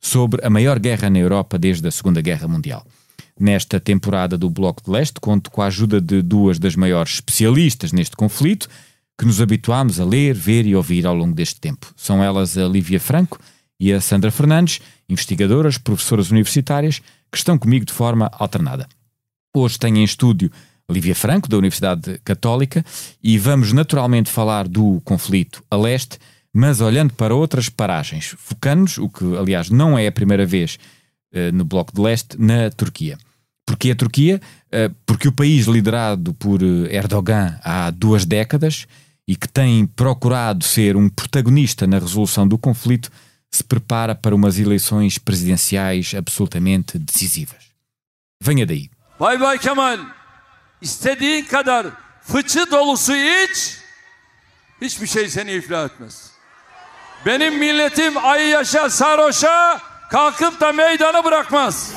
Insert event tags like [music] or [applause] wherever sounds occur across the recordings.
sobre a maior guerra na Europa desde a Segunda Guerra Mundial. Nesta temporada do Bloco de Leste, conto com a ajuda de duas das maiores especialistas neste conflito que nos habituámos a ler, ver e ouvir ao longo deste tempo. São elas a Lívia Franco e a Sandra Fernandes, investigadoras, professoras universitárias, que estão comigo de forma alternada. Hoje tenho em estúdio Lívia Franco, da Universidade Católica, e vamos naturalmente falar do conflito a leste, mas olhando para outras paragens, focando-nos, o que aliás não é a primeira vez uh, no Bloco de Leste, na Turquia. Porquê a Turquia? Uh, porque o país liderado por eh, Erdogan há duas décadas e que tem procurado ser um protagonista na resolução do conflito, se prepara para umas eleições presidenciais absolutamente decisivas. Venha daí. Bay Bay Kemal, istediğin kadar fıçı dolusu iç, hiçbir şey seni iflah etmez. Benim milletim ayı yaşa sarhoşa kalkıp da meydanı bırakmaz.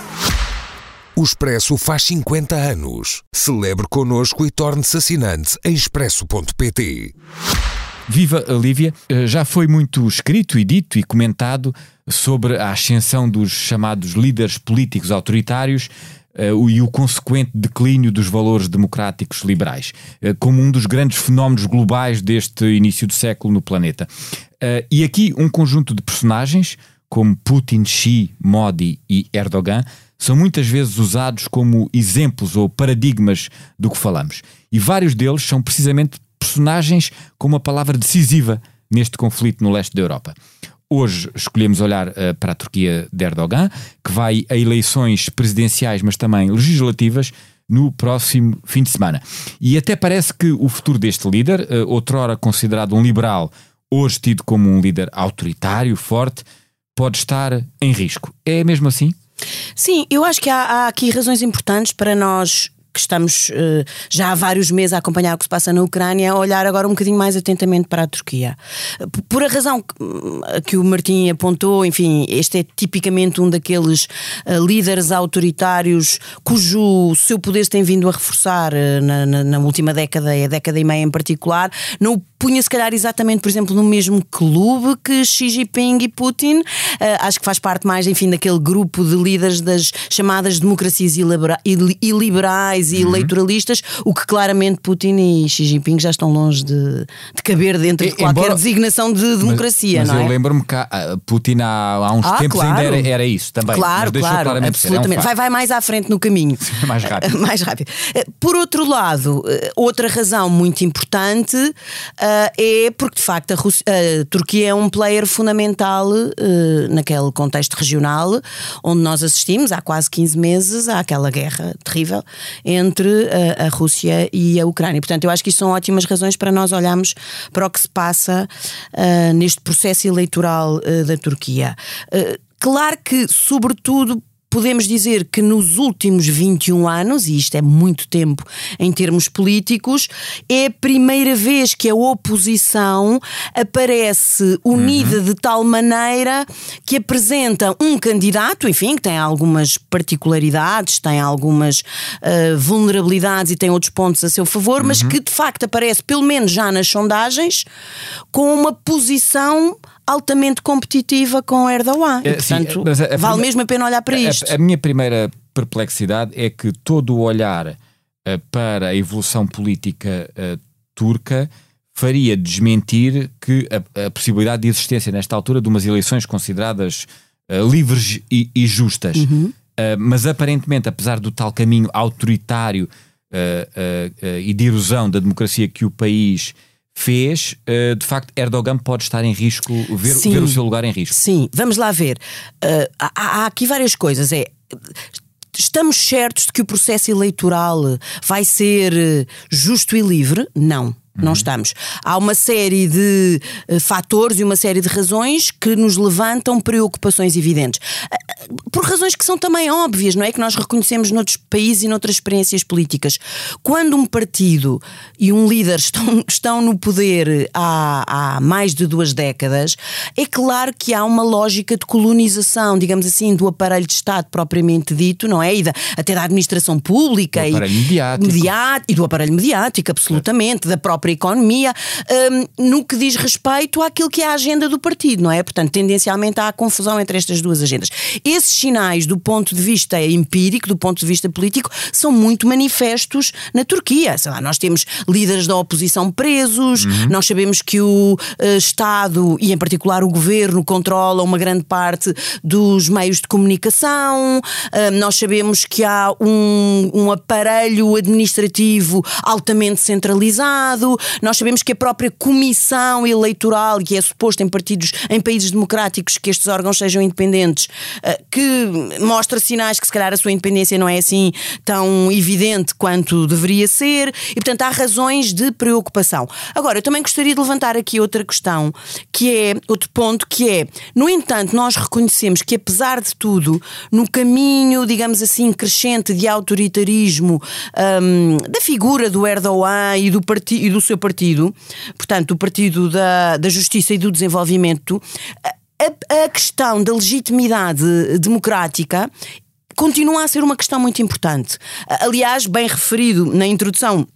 O Expresso faz 50 anos. Celebre connosco e torne-se assinante em expresso.pt. Viva a Lívia! Eh, já foi muito escrito e dito e comentado sobre a ascensão dos chamados líderes políticos autoritários uh, e o consequente declínio dos valores democráticos liberais, uh, como um dos grandes fenómenos globais deste início do século no planeta. Uh, e aqui um conjunto de personagens, como Putin, Xi, Modi e Erdogan, são muitas vezes usados como exemplos ou paradigmas do que falamos. E vários deles são precisamente personagens com uma palavra decisiva neste conflito no leste da Europa. Hoje escolhemos olhar uh, para a Turquia de Erdogan, que vai a eleições presidenciais, mas também legislativas, no próximo fim de semana. E até parece que o futuro deste líder, uh, outrora considerado um liberal, hoje tido como um líder autoritário, forte, pode estar em risco. É mesmo assim? Sim, eu acho que há, há aqui razões importantes para nós que estamos uh, já há vários meses a acompanhar o que se passa na Ucrânia, a olhar agora um bocadinho mais atentamente para a Turquia. Por a razão que, hum, que o Martim apontou, enfim, este é tipicamente um daqueles uh, líderes autoritários cujo seu poder se tem vindo a reforçar uh, na, na, na, última década, e a década e meia em particular, não punha se calhar exatamente, por exemplo, no mesmo clube que Xi Jinping e Putin. Acho que faz parte mais, enfim, daquele grupo de líderes das chamadas democracias iliberais e uhum. eleitoralistas, o que claramente Putin e Xi Jinping já estão longe de, de caber dentro de qualquer Embora, designação de democracia, mas, mas não é? eu lembro-me que Putin há, há uns ah, tempos claro. ainda era, era, isso também. Claro, claro, absolutamente. É um vai, vai mais à frente no caminho. [laughs] mais rápido. [laughs] mais rápido. Por outro lado, eh, outra razão muito importante uh, é porque, de facto, a, Rússia, a, Turquia é um player fundamental uh, naquele contexto regional onde nós assistimos há quase 15 meses àquela guerra terrível entre a, a Rússia e a Ucrânia. Portanto, eu acho que isso são ótimas razões para nós olharmos para o que se passa uh, neste processo eleitoral uh, da Turquia. Claro que, sobretudo, podemos dizer que nos últimos 21 anos, e isto é muito tempo em termos políticos, é a primeira vez que a oposição aparece unida uhum. de tal maneira que apresenta um candidato, enfim, que tem algumas particularidades, tem algumas uh, vulnerabilidades e tem outros pontos a seu favor, uhum. mas que de facto aparece, pelo menos já nas sondagens, com uma posição altamente competitiva com Erdogan. É, portanto, sim, a, a, vale mesmo a pena olhar para isto. A, minha primeira perplexidade é que todo o olhar uh, para a evolução política uh, turca faria desmentir que a, a, possibilidade de existência nesta altura de umas eleições consideradas uh, livres e, e justas. Uhum. mas aparentemente, apesar do tal caminho autoritário e de erosão da democracia que o país fez, de facto, Erdogan pode estar em risco, ver, ver o seu lugar em risco. Sim, vamos lá ver. há, há aqui várias coisas. É Estamos certos de que o processo eleitoral vai ser justo e livre? Não. Não uhum. estamos. Há uma série de uh, fatores e uma série de razões que nos levantam preocupações evidentes. Uh, por razões que são também óbvias, não é? Que nós reconhecemos noutros países e noutras experiências políticas. Quando um partido e um líder [laughs] estão, estão no poder há, há mais de duas décadas, é claro que há uma lógica de colonização, digamos assim, do aparelho de Estado propriamente dito, não é? E da, até da administração pública do aparelho e, mediático. Mediático, e do aparelho mediático, absolutamente, é. da própria própria economia, um, no que diz respeito àquilo que é a agenda do partido, não é? Portanto, tendencialmente há confusão entre estas duas agendas. Esses sinais, do ponto de vista empírico, do ponto de vista político, são muito manifestos na Turquia. Sei lá, nós temos líderes da oposição presos, uhum. nós sabemos que o uh, Estado, e em particular o governo, controla uma grande parte dos meios de comunicação, uh, nós sabemos que há um, um aparelho administrativo altamente centralizado, nós sabemos que a própria comissão eleitoral, que é suposto em partidos, em países democráticos, que estes órgãos sejam independentes, eh, que mostra sinais que se calhar a sua independência não é assim tão evidente quanto deveria ser, e portanto há razões de preocupação. Agora, eu também gostaria de levantar aqui outra questão, que é outro ponto, que é, no entanto, nós reconhecemos que apesar de tudo, no caminho, digamos assim, crescente de autoritarismo um, da figura do Erdogan e do partido do seu partido, portanto, o Partido da, da Justiça e do Desenvolvimento, a, a questão da legitimidade democrática continua a ser uma questão muito importante. Aliás, bem referido na introdução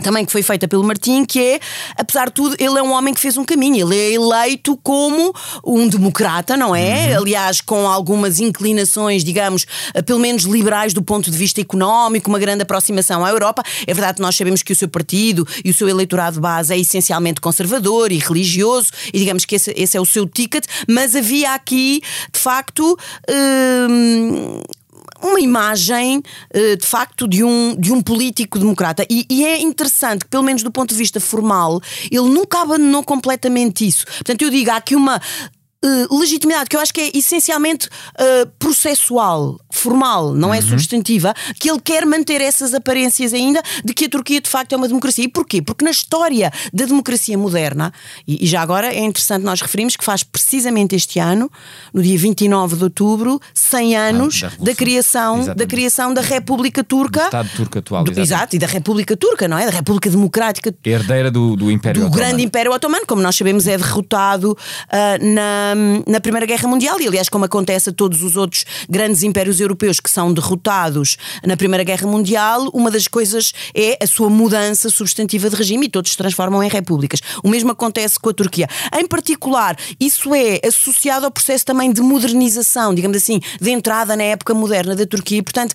também que foi feita pelo Martim, que é, apesar de tudo, ele é um homem que fez um caminho. Ele é eleito como um democrata, não é? Uhum. Aliás, com algumas inclinações, digamos, eh, pelo menos liberais do ponto de vista económico, uma grande aproximação à Europa. É verdade que nós sabemos que o seu partido e o seu eleitorado de base é essencialmente conservador e religioso, e digamos que esse, esse é o seu ticket, mas havia aqui, de facto, hum, uma imagem, eh, de facto, de um, de um político democrata. E, e, é interessante que, pelo menos do ponto de vista formal, ele nunca abandonou completamente isso. Portanto, eu digo, há aqui uma uh, legitimidade, que eu acho que é essencialmente uh, processual, formal, não é uhum. substantiva, que ele quer manter essas aparências ainda de que a Turquia de facto é uma democracia. E porquê? Porque na história da democracia moderna, e, e já agora é interessante nós referimos que faz precisamente este ano, no dia 29 de outubro, 100 ah, anos ah, da, da, criação, da criação da República Turca. Do Estado turco atual. Do, exato, e da República Turca, não é? Da República Democrática. Herdeira do, do Império do Otomano. grande Império Otomano, como nós sabemos, é derrotado uh, na na, Primeira Guerra Mundial e, aliás, como acontece a todos os outros grandes impérios europeus que são derrotados na Primeira Guerra Mundial, uma das coisas é a sua mudança substantiva de regime e todos se transformam em repúblicas. O mesmo acontece com a Turquia. Em particular, isso é associado ao processo também de modernização, digamos assim, de entrada na época moderna da Turquia. Portanto,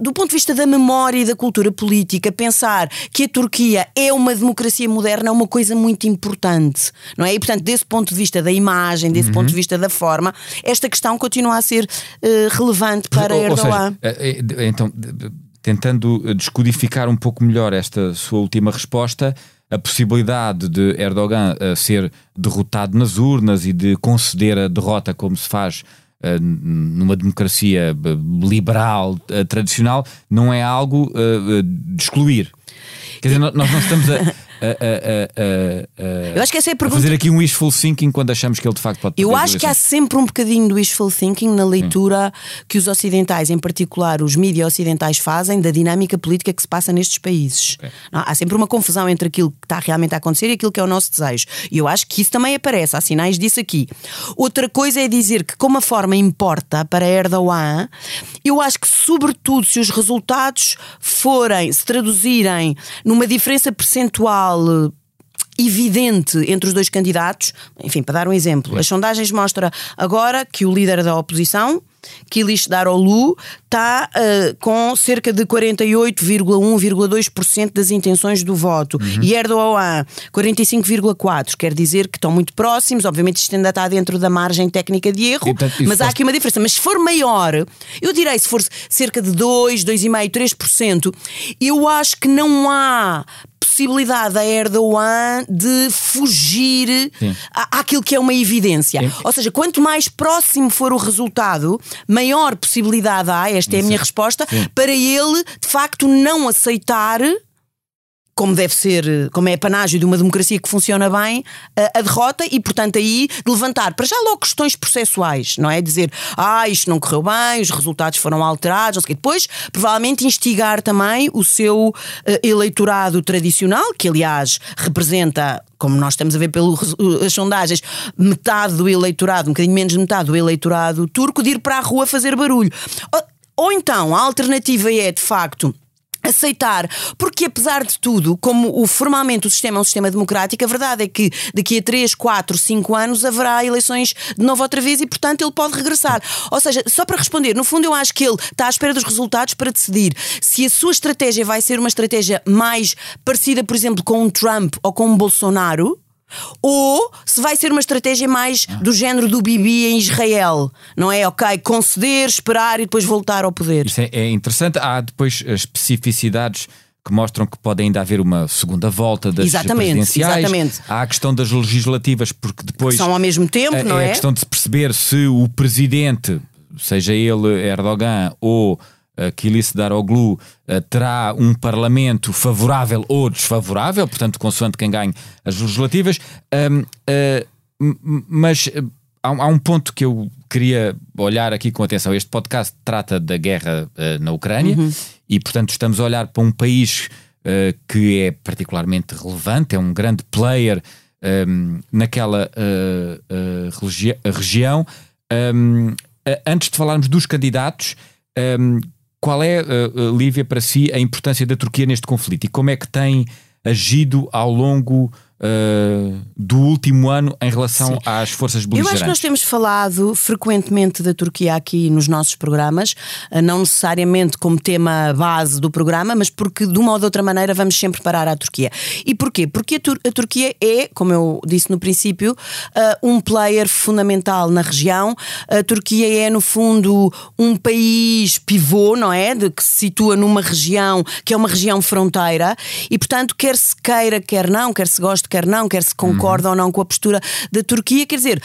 do ponto de vista da memória e da cultura política, pensar que a Turquia é uma democracia moderna é uma coisa muito importante, não é? E, portanto, desse ponto de vista da imagem, desse uhum. ponto de vista da forma, esta questão continua a ser uh, relevante para ou, Erdogan. Ou seja, eh, eh, então, tentando descodificar um pouco melhor esta sua última resposta, a possibilidade de Erdogan ser derrotado nas urnas e de conceder a derrota como se faz numa democracia liberal uh, tradicional não é algo de excluir. Quer dizer, nós não estamos a, eu acho que essa é a pergunta. fazer aqui um wishful thinking quando achamos que ele de facto pode Eu acho que há sempre um bocadinho do wishful thinking na leitura hum. que os ocidentais, em particular os mídias ocidentais, fazem da dinâmica política que se passa nestes países. Okay. Não, há sempre uma confusão entre aquilo que está realmente a acontecer e aquilo que é o nosso desejo. E eu acho que isso também aparece, há sinais disso aqui. Outra coisa é dizer que, como a forma importa para Erdogan, eu acho que, sobretudo, se os resultados forem, se traduzirem numa diferença percentual eh, evidente entre os dois candidatos. Enfim, para dar um exemplo, as sondagens mostram agora que o líder da oposição, Kilish Darolu está uh, com cerca de 48,1,2% das intenções do voto uhum. e Erdogan 45,4%. Quer dizer que estão muito próximos. Obviamente, isto ainda está dentro da margem técnica de erro, mas há aqui uma diferença. Mas se for maior, eu direi, se for cerca de 2, 2,5%, 3%, eu acho que não há possibilidade a Erdogan de fugir à, àquilo que é uma evidência. Sim. Ou seja, quanto mais próximo for o resultado, maior possibilidade há, esta é a minha resposta, Sim. para ele de facto não aceitar como deve ser, como é a panágio de uma democracia que funciona bem, a, a, derrota e, portanto, aí levantar para já logo questões processuais, não é? Dizer, ah, isto não correu bem, os resultados foram alterados, não sei o quê. Depois, provavelmente, instigar também o seu uh, eleitorado tradicional, que aliás representa como nós estamos a ver pelas sondagens, metade do eleitorado, um bocadinho menos de metade do eleitorado turco, de ir para a rua fazer barulho. Ou, ou então, a alternativa é, de facto, aceitar, porque apesar de tudo, como o, formalmente o sistema é um sistema democrático, a verdade é que daqui a 3, 4, 5 anos haverá eleições de novo outra vez e, portanto, ele pode regressar. Ou seja, só para responder, no fundo eu acho que ele está à espera dos resultados para decidir se a sua estratégia vai ser uma estratégia mais parecida, por exemplo, com um Trump ou com um Bolsonaro, ou se vai ser uma estratégia mais do género do Bibi em Israel, não é? Ok, conceder, esperar e depois voltar ao poder. Isso é, é interessante. Há depois especificidades que mostram que pode ainda haver uma segunda volta das exatamente, presidenciais. Exatamente. Há a questão das legislativas, porque depois. Que são ao mesmo tempo, é, não é? É a questão de se perceber se o presidente, seja ele Erdogan ou Kilis Daroglu uh, terá um parlamento favorável ou desfavorável, portanto, consoante quem ganhe as legislativas. Uh, mas há, um ponto que eu queria olhar aqui com atenção. Este podcast trata da guerra na Ucrânia uhum. e, portanto, estamos a olhar para um país que é particularmente relevante, é um grande player naquela região. Antes de falarmos dos candidatos, qual é, uh, Lívia, para si, a importância da Turquia neste conflito? E como é que tem agido ao longo uh, do último ano em relação Sim. às forças beligerantes? Eu acho que nós temos falado frequentemente da Turquia aqui nos nossos programas, uh, não necessariamente como tema base do programa, mas porque de uma ou de outra maneira vamos sempre parar à Turquia. E porquê? Porque a, Tur a Turquia é, como eu disse no princípio, uh, um player fundamental na região. A Turquia é, no fundo, um país pivô, não é? De que se situa numa região que é uma região fronteira e, portanto, quer se queira, quer não, quer se goste quer não, quer se concorda uhum. ou não com a postura da Turquia. Quer dizer,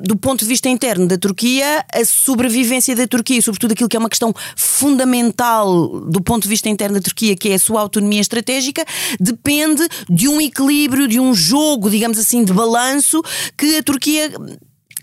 do ponto de vista interno da Turquia, a sobrevivência da Turquia, sobretudo aquilo que é uma questão fundamental do ponto de vista interno da Turquia, que é a sua autonomia estratégica, depende de um equilíbrio, de um jogo, digamos assim, de balanço que a Turquia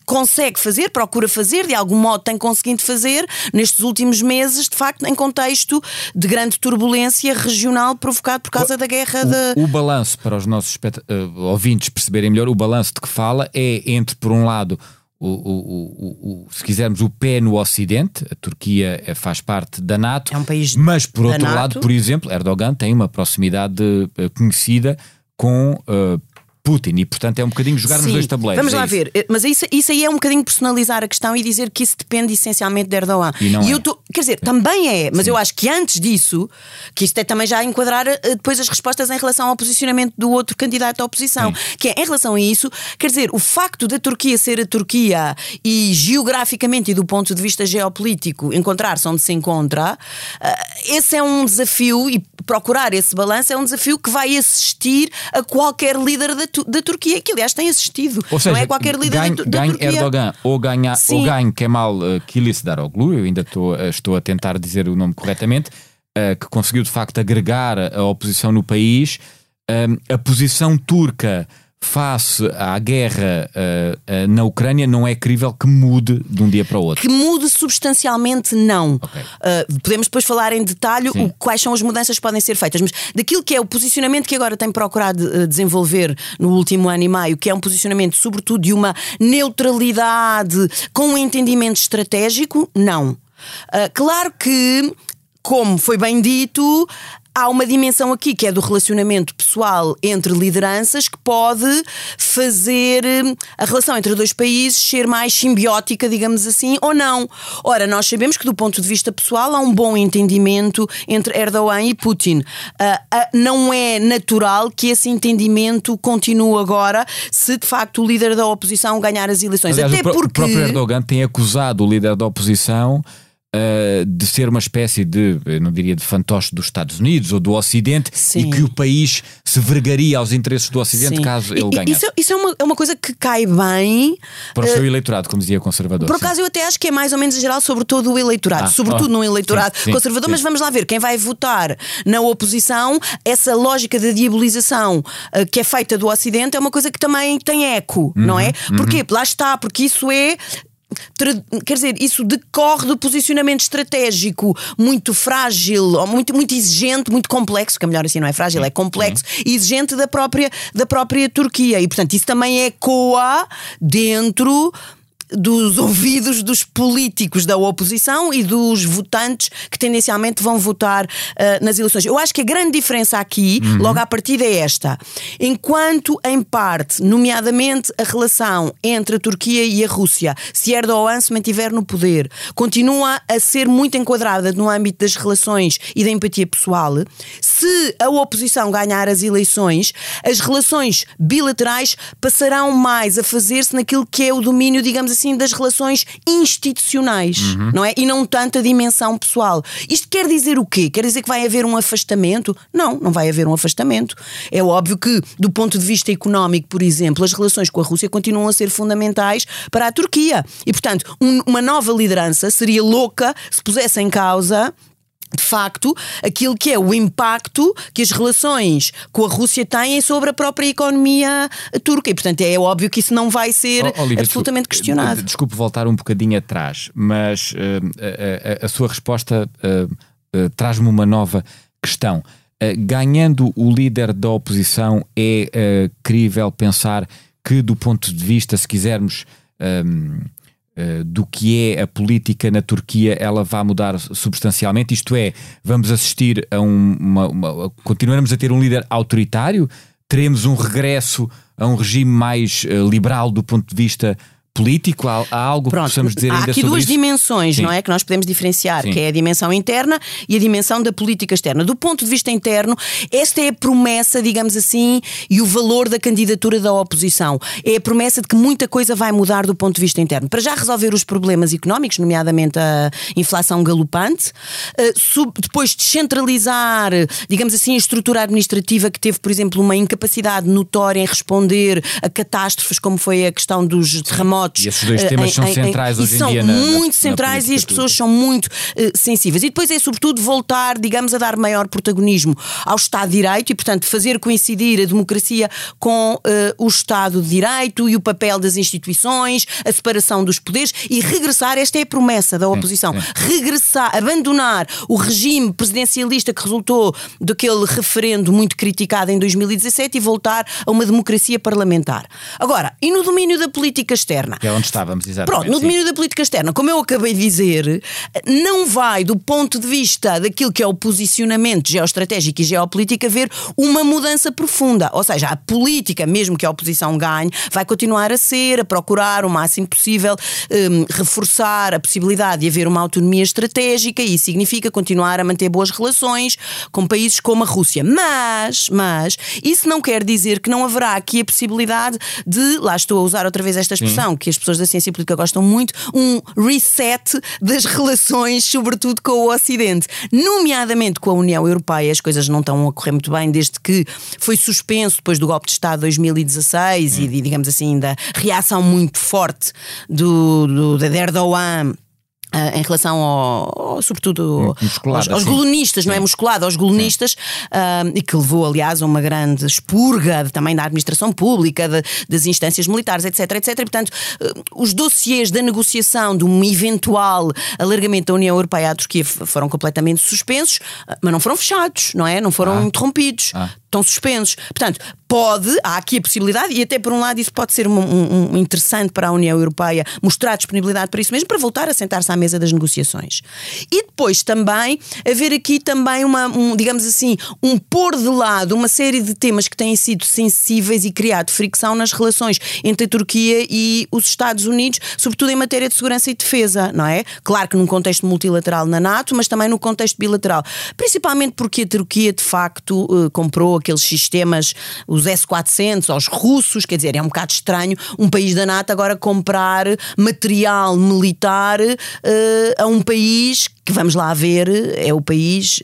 consegue fazer, procura fazer, de algum modo tem conseguido fazer nestes últimos meses, de facto, em contexto de grande turbulência regional provocado por causa o, da guerra o, da. O balanço, para os nossos uh, ouvintes perceberem melhor, o balanço de que fala é entre, por um lado, o, o, o, se quisermos, o pé no Ocidente, a Turquia eh, faz parte da NATO, é um país mas por outro NATO. lado, por exemplo, Erdogan tem uma proximidade eh, conhecida com uh, Putin e, portanto, é um bocadinho jogar Sim. nos dois tabuleiros. Vamos é lá ver, mas isso, isso aí é um bocadinho personalizar a questão e dizer que isso depende essencialmente de Erdogan. E, não e é. eu tô, quer dizer, também é, mas Sim. eu acho que antes disso, que isto é também já enquadrar eh, depois as respostas em relação ao posicionamento do outro candidato à oposição, Sim. que é em relação a isso, quer dizer, o facto da Turquia ser a Turquia e geograficamente e do ponto de vista geopolítico encontrar-se onde se encontra, uh, esse é um desafio e procurar esse balanço é um desafio que vai assistir a qualquer líder da, da Turquia, que aliás tem assistido. Ou seja, não é qualquer líder ganhe, da, ganhe Turquia. Erdogan ou, ganha, ou ganhe Kemal uh, Kılıçdaroğlu, eu ainda estou, uh, estou a tentar dizer o nome corretamente, uh, que conseguiu de facto agregar a oposição no país. Um, a posição turca face à guerra uh, uh, na Ucrânia não é crível que mude de um dia para o outro. Que mude substancialmente, não. Okay. Uh, podemos depois falar em detalhe o, quais são as mudanças que podem ser feitas, mas daquilo que é o posicionamento que agora tem procurado desenvolver no último ano e meio, que é um posicionamento, sobretudo, de uma neutralidade com um entendimento estratégico, não. claro que como foi bem dito, há uma dimensão aqui que é do relacionamento pessoal entre lideranças que pode fazer hum, a relação entre dois países ser mais simbiótica, digamos assim, ou não. Ora, nós sabemos que do ponto de vista pessoal há um bom entendimento entre Erdogan e Putin. Uh, uh, não é natural que esse entendimento continue agora se de facto o líder da oposição ganhar as eleições. Aliás, Até porque. o próprio Erdogan tem acusado o líder da oposição uh, de ser uma espécie de, eu não diria de fantoche dos Estados Unidos ou do Ocidente Sim. e que o país se vergaria aos interesses do Ocidente Sim. caso ele E- e- ganhasse. Isso, é- isso é, uma, é uma coisa que cai bem. Para o uh, seu eleitorado, como dizia conservador. Por acaso eu até acho que é mais ou menos em geral sobre todo o eleitorado, Ah, sobretudo oh, num eleitorado sim, sim, conservador, sim. mas vamos lá ver, quem vai votar na oposição, essa lógica da diabolização eh, que é feita do Ocidente é uma coisa que também tem eco, não é? Uhum, Porquê? Lá está, porque isso é. Quer dizer, isso decorre do posicionamento estratégico. Muito frágil, ou muito, muito exigente, muito complexo, que é melhor assim, não é frágil, é complexo, e exigente da própria, da própria Turquia. E portanto, isso também ecoa dentro dos ouvidos dos políticos da oposição e dos votantes que tendencialmente vão votar ah, nas eleições. Eu acho que a grande diferença aqui, logo à partida, é esta. Enquanto, em parte, nomeadamente a relação entre a Turquia e a Rússia, se Erdogan se mantiver no poder, continua a ser muito enquadrada no âmbito das relações e da empatia pessoal, se a oposição ganhar as eleições, as relações bilaterais passarão mais a fazer-se naquilo que é o domínio, digamos assim, das relações institucionais, não é? E não tanto a dimensão pessoal. Isto quer dizer o quê? Quer dizer que vai haver um afastamento? Não, não vai haver um afastamento. É óbvio que, do ponto de vista económico, por exemplo, as relações com a Rússia continuam a ser fundamentais para a Turquia. E, portanto, um- uma nova liderança seria louca se pusesse em causa de facto, aquilo que é o impacto que as relações com a Rússia têm sobre a própria economia turca. E, portanto, é óbvio que isso não vai ser Oh, Olivia, absolutamente desculpe- questionado. Desculpe voltar um bocadinho atrás, mas eh, a, a- a sua resposta eh, eh, traz-me uma nova questão. Eh, ganhando o líder da oposição, é eh, crível pensar que, do ponto de vista, se quisermos. ehm, eh, do que é a política na Turquia, ela vai mudar substancialmente. Isto é, vamos assistir a um, uma, uma- continuaremos a ter um líder autoritário, teremos um regresso a um regime mais eh, liberal do ponto de vista político. Há, há algo que Pronto, possamos dizer há ainda aqui sobre duas isso? dimensões, Sim. não é? Que nós podemos diferenciar, Sim. que é a dimensão interna e a dimensão da política externa. Do ponto de vista interno, esta é a promessa, digamos assim, e o valor da candidatura da oposição. É a promessa de que muita coisa vai mudar do ponto de vista interno. Para já resolver os problemas económicos, nomeadamente a inflação galopante, eh, depois descentralizar, digamos assim, a estrutura administrativa que teve, por exemplo, uma incapacidade notória em responder a catástrofes, como foi a questão dos terremotos. E esses dois eh, temas em- são em- centrais e hoje em são dia na- na- muito na centrais e política as pessoas são muito eh, sensíveis. E depois é, sobretudo, voltar, digamos, a dar maior protagonismo ao Estado de Direito e, portanto, fazer coincidir a democracia com eh, o Estado de Direito e o papel das instituições, a separação dos poderes e regressar. Esta é a promessa da oposição. Regressar, abandonar o regime presidencialista que resultou daquele referendo muito criticado em 2017 e voltar a uma democracia parlamentar. Agora, e no domínio da política externa? Que é onde estávamos, exatamente. Pronto, no sim. domínio da política externa, como eu acabei de dizer, não vai, do ponto de vista daquilo que é o posicionamento geoestratégico e geopolítico, haver uma mudança profunda. Ou seja, a política, mesmo que a oposição ganhe, vai continuar a ser, a procurar o máximo possível hum, reforçar a possibilidade de haver uma autonomia estratégica e isso significa continuar a manter boas relações com países como a Rússia. Mas, mas, isso não quer dizer que não haverá aqui a possibilidade de, lá estou a usar outra vez esta expressão, que as pessoas da ciência política gostam muito, um reset das relações, sobretudo com o Ocidente. Nomeadamente com a União Europeia, as coisas não estão a correr muito bem desde que foi suspenso depois do golpe de Estado de 2016 e, digamos assim, da reação muito forte do, do, de Erdogan. Ah, em relação ao, ao- sobretudo aos, aos golonistas, não é? Musculado aos golonistas, ah, e que levou, aliás, a uma grande expurga de- também da administração pública, de- das instâncias militares, etc, etc. E, portanto, ah, os dossiês da negociação de um eventual alargamento da União Europeia à Turquia foram completamente suspensos, ah, mas não foram fechados, não é? Não foram interrompidos. Ah. Estão suspensos. Portanto, pode, há aqui a possibilidade, e até por um lado isso pode ser um, um, interessante para a União Europeia mostrar disponibilidade para isso mesmo, para voltar a sentar-se à mesa das negociações. E depois também haver aqui também uma, um, digamos assim, um pôr de lado uma série de temas que têm sido sensíveis e criado fricção nas relações entre a Turquia e os Estados Unidos, sobretudo em matéria de segurança e defesa, não é? Claro que num contexto multilateral na NATO, mas também no contexto bilateral. Principalmente porque a Turquia, de facto, eh, comprou aqueles sistemas, os S-400 aos russos, quer dizer, é um bocado estranho um país da NATO agora comprar material militar uh, a um país que vamos lá ver, é o país,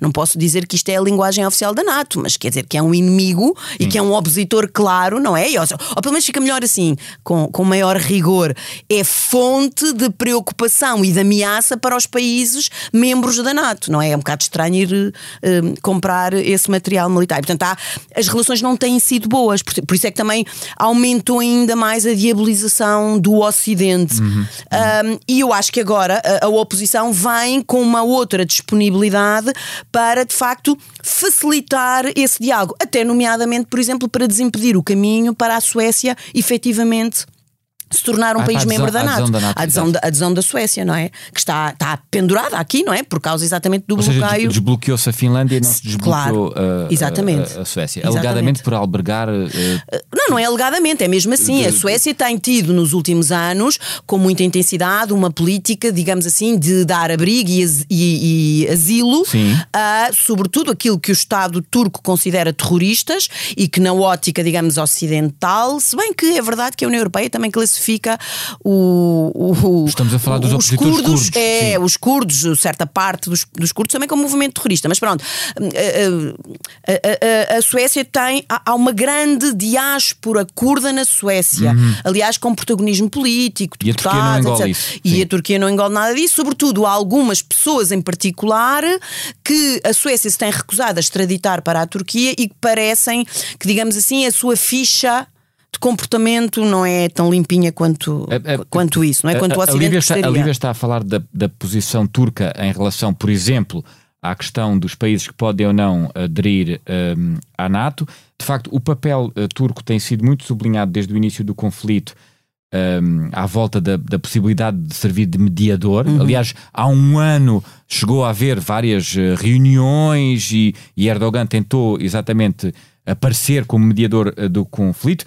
não posso dizer que isto é a linguagem oficial da NATO, mas quer dizer que é um inimigo e hum. que é um opositor claro, não é? Ou, ou, pelo menos fica melhor assim, com, com maior rigor. É fonte de preocupação e de ameaça para os países membros da NATO, não é? É um bocado estranho ir uh, comprar esse material militar. Portanto, há, as relações não têm sido boas, por, por, isso é que também aumentou ainda mais a diabolização do Ocidente. Uhum. Um, e eu acho que agora a, a oposição vem com uma outra disponibilidade para, de facto, facilitar esse diálogo, até nomeadamente, por exemplo, para desimpedir o caminho para a Suécia efetivamente se tornar um ah, país adesão, membro da NATO. Adesão da, NATO, a adesão, da, adesão da Suécia, não é? Que está, está pendurada aqui, não é? Por causa exatamente do Ou bloqueio. desbloqueou-se a Finlândia e não se desbloqueou claro, a, exatamente. A, a, Suécia. Exatamente. Alegadamente por albergar. Uh... Não, não é alegadamente, é mesmo assim. De... A Suécia tem tido nos últimos anos, com muita intensidade, uma política, digamos assim, de dar abrigo e, e, e asilo a, sobretudo, aquilo que o Estado turco considera terroristas e que, na ótica, digamos, ocidental, se bem que é verdade que a União Europeia também classifica classifica o, o Estamos a falar dos os curdos, curdos é, sim. os curdos, certa parte dos, dos curdos também como movimento terrorista. Mas pronto, a, a, a, a Suécia tem há uma grande diáspora curda na Suécia, uhum. aliás, com protagonismo político, e a Turquia não engole isso. E a Turquia não engole nada disso, sobretudo há algumas pessoas em particular que a Suécia se tem recusado a extraditar para a Turquia e que parecem que, digamos assim, a sua ficha de comportamento não é tão limpinha quanto, é, é, quanto isso, não é? Quanto o Ocidente a Lívia, está, a Lívia está a falar da, da posição turca em relação, por exemplo, à questão dos países que podem ou não aderir um, à NATO. De facto, o papel uh, turco tem sido muito sublinhado desde o início do conflito um, à volta da, da, possibilidade de servir de mediador. Uhum. Aliás, há um ano chegou a haver várias uh, reuniões e, e Erdogan tentou exatamente aparecer como mediador uh, do conflito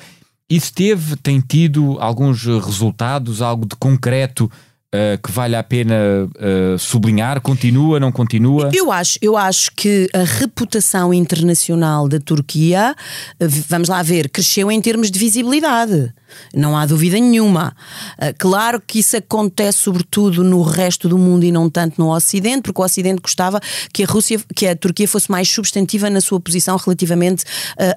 isso teve, tem tido alguns resultados, algo de concreto Uh, que vale a pena uh, sublinhar? Continua, não continua? Eu acho, eu acho que a reputação internacional da Turquia, vamos lá ver, cresceu em termos de visibilidade. Não há dúvida nenhuma. Claro que isso acontece sobretudo no resto do mundo e não tanto no Ocidente, porque o Ocidente gostava que a Rússia, que a Turquia fosse mais substantiva na sua posição relativamente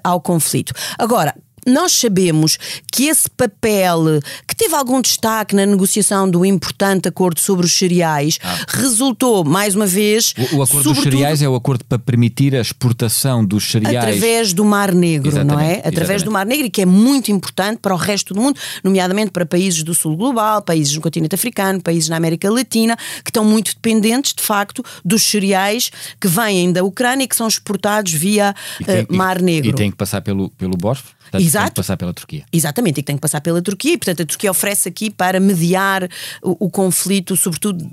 ao conflito. Agora, nós sabemos que esse papel, que teve algum destaque na negociação do importante acordo sobre os cereais, ah. resultou, mais uma vez. O, o acordo dos cereais é o acordo para permitir a exportação dos cereais. Através do Mar Negro, exatamente, não é? Através exatamente. do Mar Negro, e que é muito importante para o resto do mundo, nomeadamente para países do Sul Global, países no continente africano, países na América Latina, que estão muito dependentes, de facto, dos cereais que vêm da Ucrânia e que são exportados via tem, uh, Mar Negro. E, e tem que passar pelo, pelo Bósforo? Portanto, Exato. tem que passar pela Turquia. Exatamente, e que tem que passar pela Turquia. E, portanto, a Turquia oferece aqui para mediar o, o conflito, sobretudo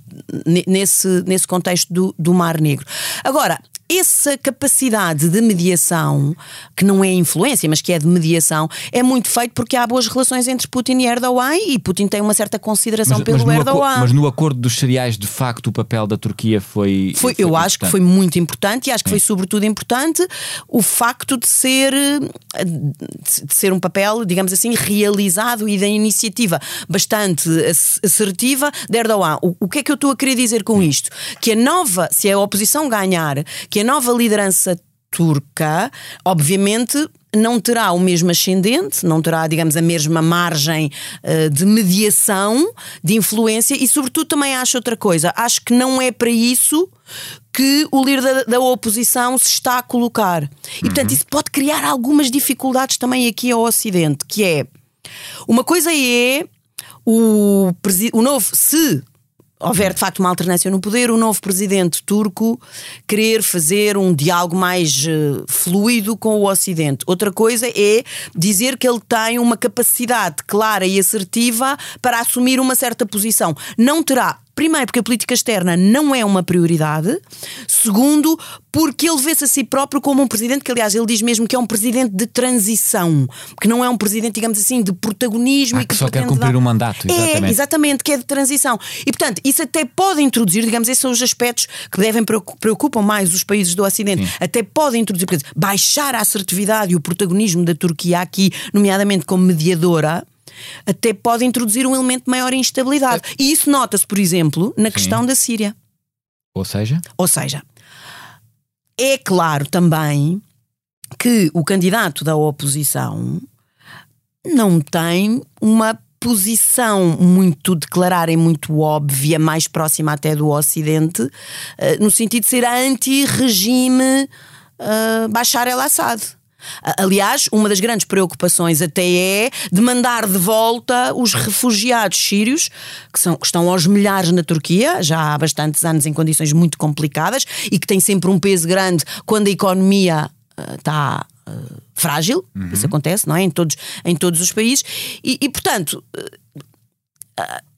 nesse, nesse contexto do, do Mar Negro. Agora, essa capacidade de mediação, que não é influência, mas que é de mediação, é muito feito porque há boas relações entre Putin e Erdogan e Putin tem uma certa consideração mas, pelo mas Erdogan. mas no acordo dos cereais, de facto, o papel da Turquia foi. foi, foi eu importante. acho que foi muito importante e acho que foi sobretudo importante o facto de ser, de ser um papel, digamos assim, realizado e da iniciativa bastante assertiva de Erdogan. O, o que é que eu estou a querer dizer com isto? Que a nova, se a oposição ganhar, que a nova liderança turca, obviamente, não terá o mesmo ascendente, não terá, digamos, a mesma margem uh, de mediação, de influência e, sobretudo, também acho outra coisa. Acho que não é para isso que o líder da, da oposição se está a colocar. E, portanto, uhum. isso pode criar algumas dificuldades também aqui ao Ocidente, que é uma coisa é o, o novo, se houver de facto uma alternância no poder, o novo presidente turco querer fazer um diálogo mais uh, fluido com o Ocidente. Outra coisa é dizer que ele tem uma capacidade clara e assertiva para assumir uma certa posição. Não terá Primeiro, porque a política externa não é uma prioridade. Segundo, porque ele vê-se a si próprio como um presidente que, aliás, ele diz mesmo que é um presidente de transição, que não é um presidente, digamos assim, de protagonismo ah, e que, que só quer cumprir dar... um mandato. Exatamente. É, exatamente, que é de transição. E, portanto, isso até pode introduzir, digamos, esses são os aspectos que devem preocupam mais os países do Ocidente. Sim. Até pode introduzir, por exemplo, baixar a assertividade e o protagonismo da Turquia aqui, nomeadamente como mediadora até pode introduzir um elemento de maior instabilidade. É. E isso nota-se, por exemplo, na Sim. questão da Síria. Ou seja? Ou seja, é claro também que o candidato da oposição não tem uma posição muito declarada e muito óbvia, mais próxima até do Ocidente, eh, no sentido de ser anti-regime uh, Bashar el-Assad. Aliás, uma das grandes preocupações até é de mandar de volta os refugiados sírios, que, são, que estão aos milhares na Turquia, já há bastantes anos em condições muito complicadas e que têm sempre um peso grande quando a economia uh, está uh, frágil. Uhum. Isso acontece, não é? Em todos, em todos os países. E, e portanto. Uh,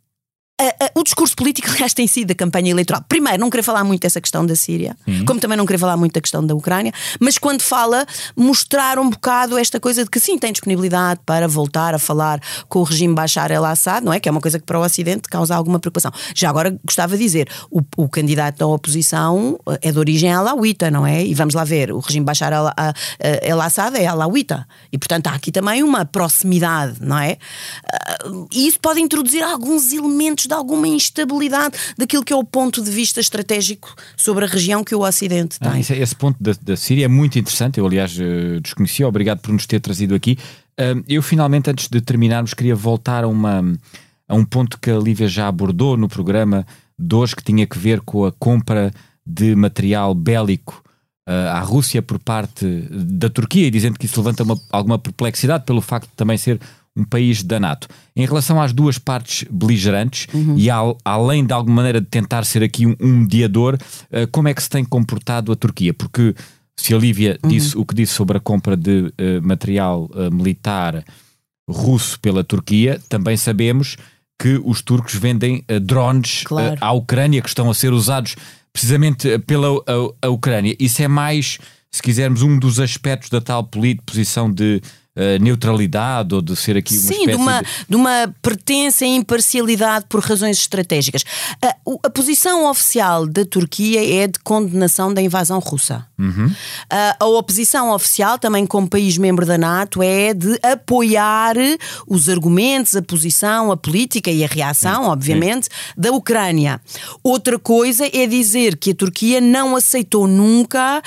o discurso político, [laughs] aliás, tem sido da campanha eleitoral. Primeiro, não querer falar muito dessa questão da Síria, como também não querer falar muito da questão da Ucrânia, mas quando fala, mostrar um bocado esta coisa de que sim, tem disponibilidade para voltar a falar com o regime Bashar el-Assad, não é? Que é uma coisa que para o Ocidente causa alguma preocupação. Já agora gostava de dizer, o, o candidato da oposição eh, é de origem alauíta, não é? E vamos lá ver, o regime Bashar el-Assad é alauíta. E portanto há aqui também uma proximidade, não é? Eh, e isso pode introduzir alguns elementos de alguma instabilidade daquilo que é o ponto de vista estratégico sobre a região que o Ocidente tem. Ah, esse, esse, ponto da, da, Síria é muito interessante, eu aliás eh, desconhecia, obrigado por nos ter trazido aqui. Eu finalmente, antes de terminarmos, queria voltar a, uma, a um ponto que a Lívia já abordou no programa de hoje, que tinha que ver com a compra de material bélico uh, à Rússia por parte da Turquia, e dizendo que isso levanta uma, alguma perplexidade pelo facto de também ser um país da NATO. Em relação às duas partes beligerantes, uhum. e ao, além de alguma maneira de tentar ser aqui um, um mediador, uh, como é que se tem comportado a Turquia? Porque se a Lívia uhum. disse o que disse sobre a compra de uh, material uh, militar russo pela Turquia, também sabemos que os turcos vendem drones claro. à Ucrânia que estão a ser usados precisamente pela a, a Ucrânia. Isso é mais, se quisermos, um dos aspectos da tal posição de uh, neutralidade ou de ser aqui uma Sim, de uma, de... de uma pertença e imparcialidade por razões estratégicas. A, a, posição oficial da Turquia é de condenação da invasão russa. Uhum. A, a oposição oficial, também como país membro da NATO, é de apoiar os argumentos, a posição, a política e a reação, obviamente, da Ucrânia. Outra coisa é dizer que a Turquia não aceitou nunca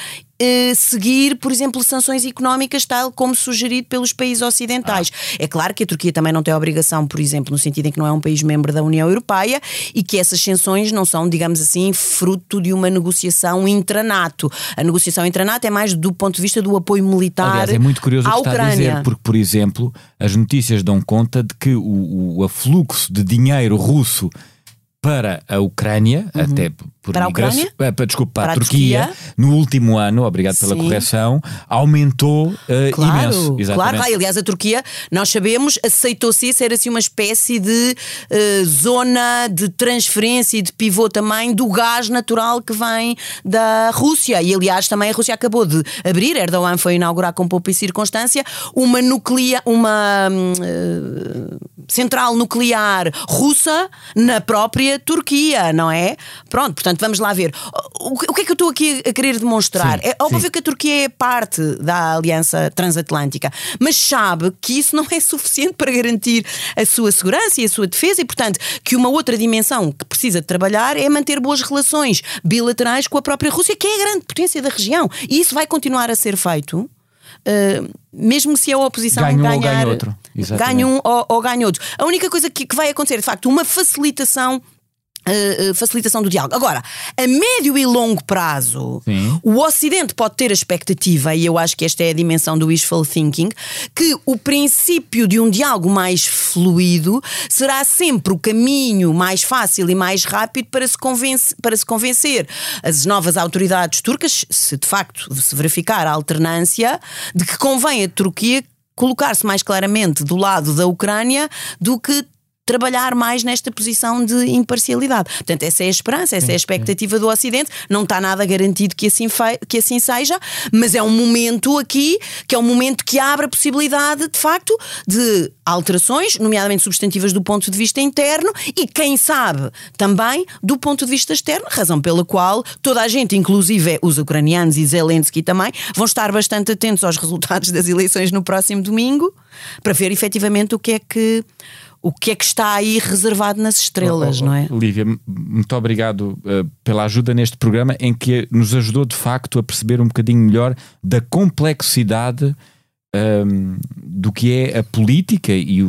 eh, seguir, por exemplo, sanções económicas, tal como sugerido pelos países ocidentais. Ah. É claro que a Turquia também não tem obrigação, por exemplo, no sentido em que não é um país membro da União Europeia e que essas sanções não são, digamos assim, fruto de uma negociação intranato. A negociação intranato é mais do ponto de vista do apoio militar. Aliás, é muito curioso o que está Ucrânia. a dizer, porque, por exemplo, as notícias dão conta de que o, o afluxo de dinheiro russo para a Ucrânia, uhum. até por para a Ucrânia? Uh, desculpa, para, para a, Turquia, Turquia, no último ano, obrigado pela Sim. correção, aumentou uh, claro, imenso. Exatamente. Claro, aliás, a Turquia, nós sabemos, aceitou-se isso, era assim uma espécie de uh, zona de transferência e de pivô também do gás natural que vem da Rússia. E aliás, também a Rússia acabou de abrir, Erdogan foi inaugurar com poupa e circunstância, uma nuclear, uma uh, central nuclear russa na própria Turquia, não é? Pronto, portanto vamos lá ver. O, que é que eu estou aqui a querer demonstrar? Sim, é óbvio sim. que a Turquia é parte da aliança transatlântica, mas sabe que isso não é suficiente para garantir a sua segurança e a sua defesa e, portanto, que uma outra dimensão que precisa de trabalhar é manter boas relações bilaterais com a própria Rússia, que é a grande potência da região. E isso vai continuar a ser feito. Uh, mesmo se a oposição ganha ganhar, um ou ganha outro. ganha um ou, ou ganha outro. A única coisa que, que vai acontecer, de facto, uma facilitação Uh, uh, facilitação do diálogo. Agora, a médio e longo prazo, Sim. o Ocidente pode ter a expectativa, e eu acho que esta é a dimensão do wishful thinking, que o princípio de um diálogo mais fluido será sempre o caminho mais fácil e mais rápido para se, convence, para se convencer as novas autoridades turcas, se de facto se verificar a alternância, de que convém a Turquia colocar-se mais claramente do lado da Ucrânia do que trabalhar mais nesta posição de imparcialidade. Portanto, essa é a esperança, essa é a expectativa do Ocidente. Não está nada garantido que assim, que assim seja, mas é um momento aqui que é um momento que abre a possibilidade, de facto, de alterações, nomeadamente substantivas do ponto de vista interno e, quem sabe, também do ponto de vista externo, razão pela qual toda a gente, inclusive os ucranianos e Zelensky também, vão estar bastante atentos aos resultados das eleições no próximo domingo para ver efetivamente o que é que o que é que está aí reservado nas estrelas, oh, oh, não é? Lívia, muito obrigado uh, pela ajuda neste programa em que nos ajudou de facto a perceber um bocadinho melhor da complexidade um, ehm, do que é a política e,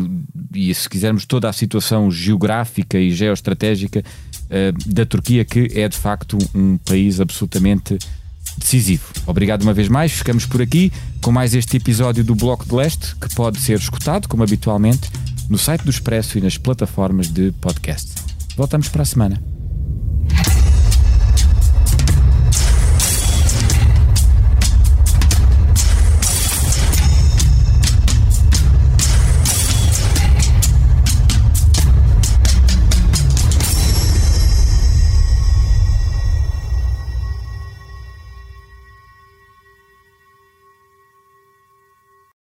e, se quisermos, toda a situação geográfica e geoestratégica uh, da Turquia, que é de facto um país absolutamente decisivo. Obrigado uma vez mais, ficamos por aqui com mais este episódio do Bloco de Leste, que pode ser escutado, como habitualmente no site do Expresso e nas plataformas de podcast. Voltamos para a semana.